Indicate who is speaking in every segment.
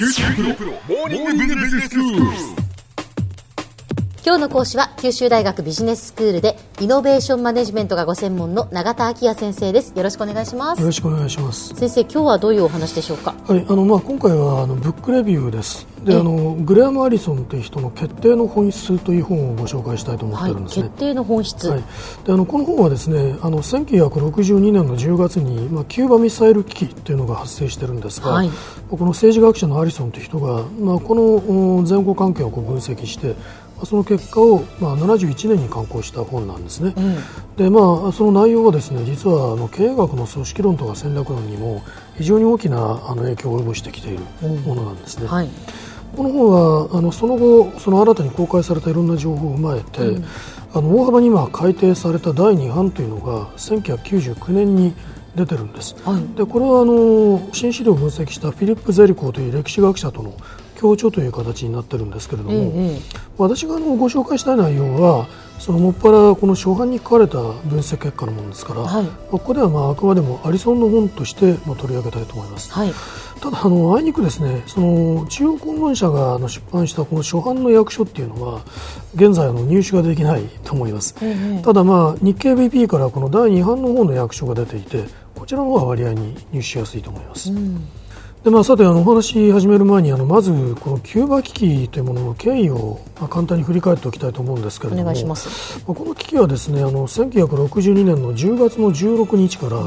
Speaker 1: 九州大学モーニングビジネススクール。
Speaker 2: 今日の講師は九州大学ビジネススクールでイノベーションマネジメントがご専門の永田昭也先生です。よろしくお願いします。
Speaker 3: よろしくお願いします。
Speaker 2: 先生今日はどういうお話でしょうか？
Speaker 3: はい、あのまあ今回はあのブックレビューです。で、あのグレアムアリソンという人の決定の本質という本をご紹介したいと思って
Speaker 2: はい
Speaker 3: るんですね。
Speaker 2: 決定の本質、
Speaker 3: はい、であのこの本はですねあの1962年の10月に、まあ、キューバミサイル危機というのが発生してるんですが、
Speaker 2: はい。
Speaker 3: まあこの政治学者のアリソンという人が、まあ、このお前後関係をこう分析して、まあその結果を、まあ、71年に刊行した本なんですね。でまあ、その内容はですね実はあの経営学の組織論とか戦略論にも非常に大きなあの影響を及ぼしてきているものなんですね。
Speaker 2: はい。
Speaker 3: この本はあのその後その新たに公開されたいろんな情報を踏まえて、あの大幅に今改訂された第2版というのが1999年に出てるんです、
Speaker 2: はい。
Speaker 3: でこれはあの新資料を分析したフィリップ・ゼリコーという歴史学者との協調という形になってるんですけれども、
Speaker 2: ええ
Speaker 3: 私があのご紹介したい内容はそのもっぱらこの初版に書かれた分析結果のものですから、
Speaker 2: はい。
Speaker 3: まあここではまああくまでもアリソンの本としてまあ取り上げたいと思います。
Speaker 2: はい。
Speaker 3: ただあのあいにくですねその中央公文社があの出版したこの初版の訳書っていうのは現在あの入手ができないと思います、ただまあ日経 BP からこの第2版の方の訳書が出ていてこちらの方が割合に入手しやすいと思います、でまあ、さてあのお話し始める前にあのまずこのキューバ危機というものの経緯をまあ簡単に振り返っておきたいと思うんですけれども
Speaker 2: お願いします。
Speaker 3: まあこの危機はですねあの1962年の10月の16日から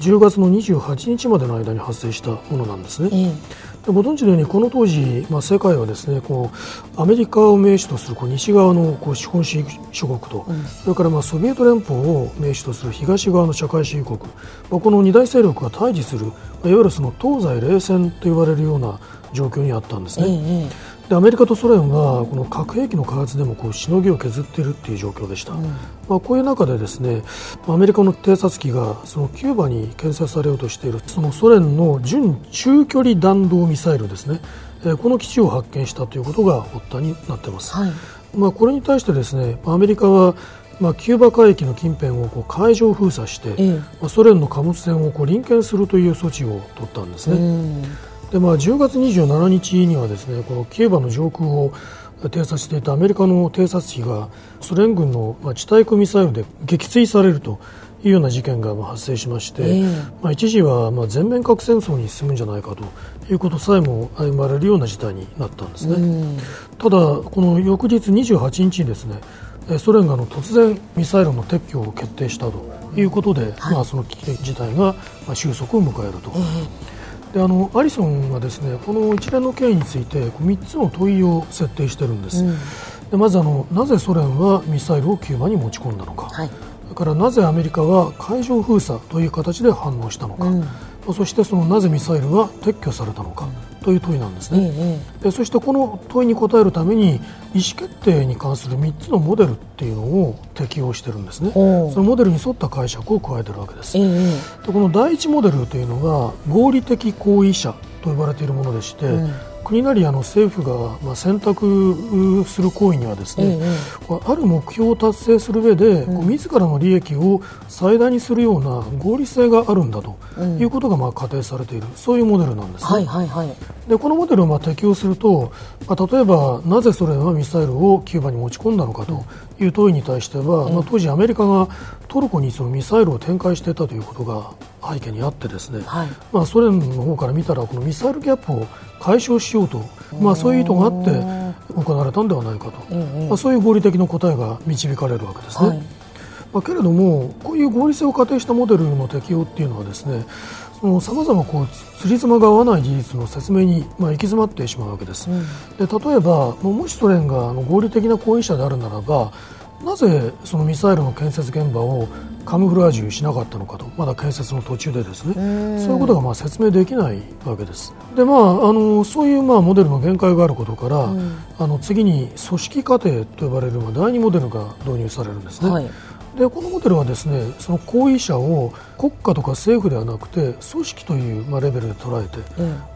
Speaker 3: 10月の28日までの間に発生したものなんですね。
Speaker 2: ええ。
Speaker 3: でご存知のようにこの当時、まあ、世界はですねこうアメリカを名手とするこう西側のこう資本主義諸国と、それからまあソビエト連邦を名手とする東側の社会主義国、まあ、この二大勢力が対峙する、まあいわゆるその東西冷戦と言われるような状況にあったんですね。
Speaker 2: ええ
Speaker 3: でアメリカとソ連はこの核兵器の開発でもこうしのぎを削っているっていう状況でした、まあ、こういう中でですねアメリカの偵察機がそのキューバに建設されようとしているそのソ連の準中距離弾道ミサイルですね、えーこの基地を発見したということが発端になっています、
Speaker 2: はい。
Speaker 3: まあ、これに対してですねアメリカはまあ、キューバ海域の近辺をこう海上封鎖して、
Speaker 2: ええ。
Speaker 3: まあ、ソ連の貨物船をこう臨検するという措置を取ったんですね。
Speaker 2: うん
Speaker 3: でまあ、10月27日にはですねこのキューバの上空を偵察していたアメリカの偵察機がソ連軍のまあ地対空ミサイルで撃墜されるというような事件がまあ発生しまして、
Speaker 2: ええ
Speaker 3: まあ、一時はまあ全面核戦争に進むんじゃないかということさえも歩まれるような事態になったんですね。ただ、この翌日28日にですねえーソ連があの突然ミサイルの撤去を決定したということで、まあ、その危機事態がまあ収束を迎えると。であのアリソンはですねこの一連の経緯についてこう3つの問いを設定しているんです、でまずあのなぜソ連はミサイルをキューバに持ち込んだのか、
Speaker 2: はい。
Speaker 3: それからなぜアメリカは海上封鎖という形で反応したのか、そしてそのなぜミサイルは撤去されたのかという問いなんですね、
Speaker 2: え
Speaker 3: でそしてこの問いに答えるために意思決定に関する3つのモデルっていうのを適用してるんですね。そのモデルに沿った解釈を加えてるわけです。
Speaker 2: ええ
Speaker 3: でこの第一モデルというのが合理的行為者と呼ばれているものでして、国なりあの政府がまあ選択する行為にはですね、こうある目標を達成する上で、こう自らの利益を最大にするような合理性があるんだということがまあ仮定されている、そういうモデルなんですね。
Speaker 2: はいはいはい。
Speaker 3: でこのモデルをまあ適用すると、まあ、例えばなぜソ連はミサイルをキューバに持ち込んだのかという問いに対しては、まあ、当時アメリカがトルコにそのミサイルを展開していたということが背景にあってですね、
Speaker 2: はい。
Speaker 3: まあ、ソ連の方から見たらこのミサイルギャップを解消しようと、まあ、そういう意図があって行われたんではないかと、まあ、そういう合理的な答えが導かれるわけですね。
Speaker 2: はい。
Speaker 3: まあ、けれどもこういう合理性を仮定したモデルの適用っていうのはですねさまざまこうつりつまが合わない事実の説明に、まあ、行き詰まってしまうわけです、で例えばもしソ連があの合理的な行為者であるならばなぜそのミサイルの建設現場をカムフラージュしなかったのかとまだ建設の途中でですね。そういうことがまあ説明できないわけです。で、まあ、あのそういうまあモデルの限界があることから、あの次に組織過程と呼ばれるまあ第二モデルが導入されるんですね、
Speaker 2: はい
Speaker 3: でこのモデルはですねその行為者を国家とか政府ではなくて組織という、まあ、レベルで捉えて、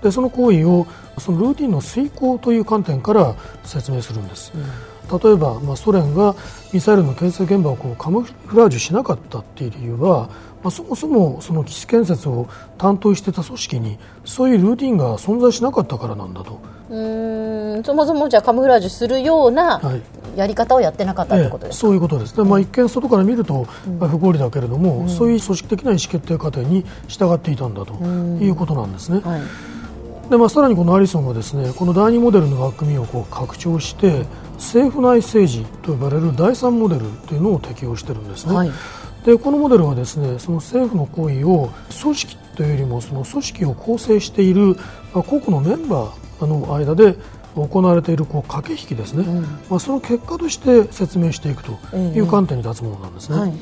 Speaker 3: でその行為をそのルーティンの遂行という観点から説明するんです。例えば、まあ、ソ連がミサイルの建設現場をこうカムフラージュしなかったっていう理由はまあ、そもそもその基地建設を担当してた組織にそういうルーティンが存在しなかったからなんだと。
Speaker 2: うんそもそもじゃあカムフラージュするようなやり方をやってなかったということです
Speaker 3: か、ええ、そういうことです。ね、まあ、一見外から見ると不合理だけれども、うん、そういう組織的な意思決定過程に従っていたんだということなんですね。はい。でまあ、さらにこのアリソンはですねこの第2モデルの枠組みをこう拡張して政府内政治と呼ばれる第3モデルというのを適用しているんですね。はい、でこのモデルはですねその政府の行為を組織というよりもその組織を構成している個々のメンバーの間で行われているこう駆け引きですね、うん、まあ、その結果として説明していくという観点に立つものなんですね。はい。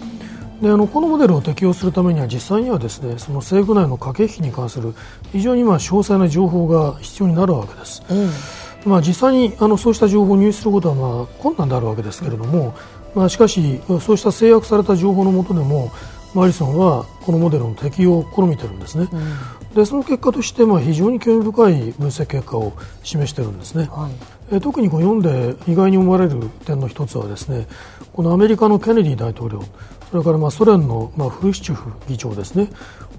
Speaker 3: であのこのモデルを適用するためには実際にはですねその政府内の駆け引きに関する非常にまあ詳細な情報が必要になるわけです。うん、まあ、実際にあのそうした情報を入手することはまあ困難であるわけですけれども、まあ、しかしそうした制約された情報のもとでもマリソンはこのモデルの適用を試みているんですね、うん、でその結果としてまあ非常に興味深い分析結果を示しているんですね、はい、え特にこう読んで意外に思われる点の一つはですねこのアメリカのケネディ大統領それからまあソ連のまあフルシチュフ議長ですね。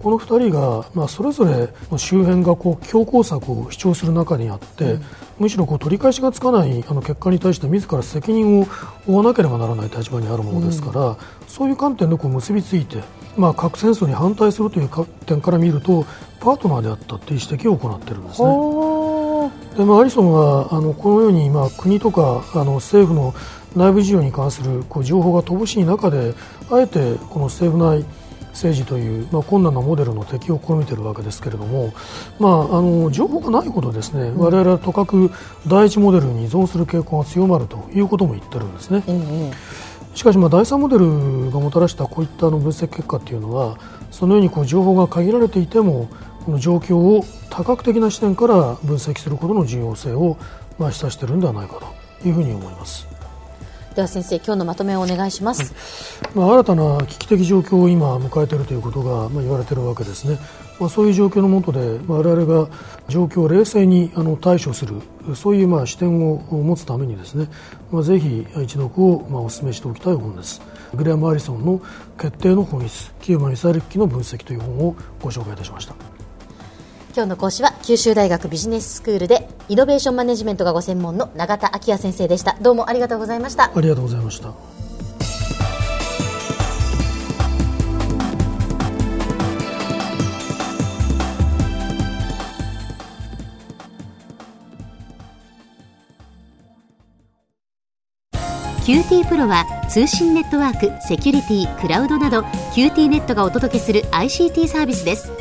Speaker 3: この2人が、まあ、それぞれ周辺がこう強硬策を主張する中にあって、うん、むしろこう取り返しがつかないあの結果に対して自ら責任を負わなければならない立場にあるものですから、うん、そういう観点でこう結びついて、まあ、核戦争に反対するという点から見るとパートナーであったという指摘を行っているんですね。でまあ、アリソンはあのこのように、まあ、国とかあの政府の内部事情に関するこう情報が乏しい中であえてこの政府内政治という、まあ、困難なモデルの適用を試みているわけですけれども、まあ、あの情報がないことですね、われわれはとかく第一モデルに依存する傾向が強まるということも言ってるんですね。うんうん、しかし、まあ、第三モデルがもたらしたこういったの分析結果というのはそのようにこう情報が限られていてもこの状況を多角的な視点から分析することの重要性を、まあ、示唆しているのではないかと。いうふうに思います。
Speaker 2: では先生今日のまとめをお願いします、
Speaker 3: まあ、新たな危機的状況を今迎えているということが、まあ、言われているわけですね、まあ、そういう状況の下で、まあ、我々が状況を冷静にあの対処するそういうまあ視点を持つためにですね、まあ、ぜひ一読をまあお勧めしておきたい本です。グレアム・アリソンの決定の本質キューバミサイル機器の分析という本をご紹介いたしました
Speaker 2: 今日の講師は九州大学ビジネススクールでイノベーションマネジメントがご専門の永田昭也先生でした。どうもありがとうございました。
Speaker 3: ありがとうございました。
Speaker 2: QT プロは通信ネットワーク、セキュリティ、クラウドなど QT ネットがお届けする ICT サービスです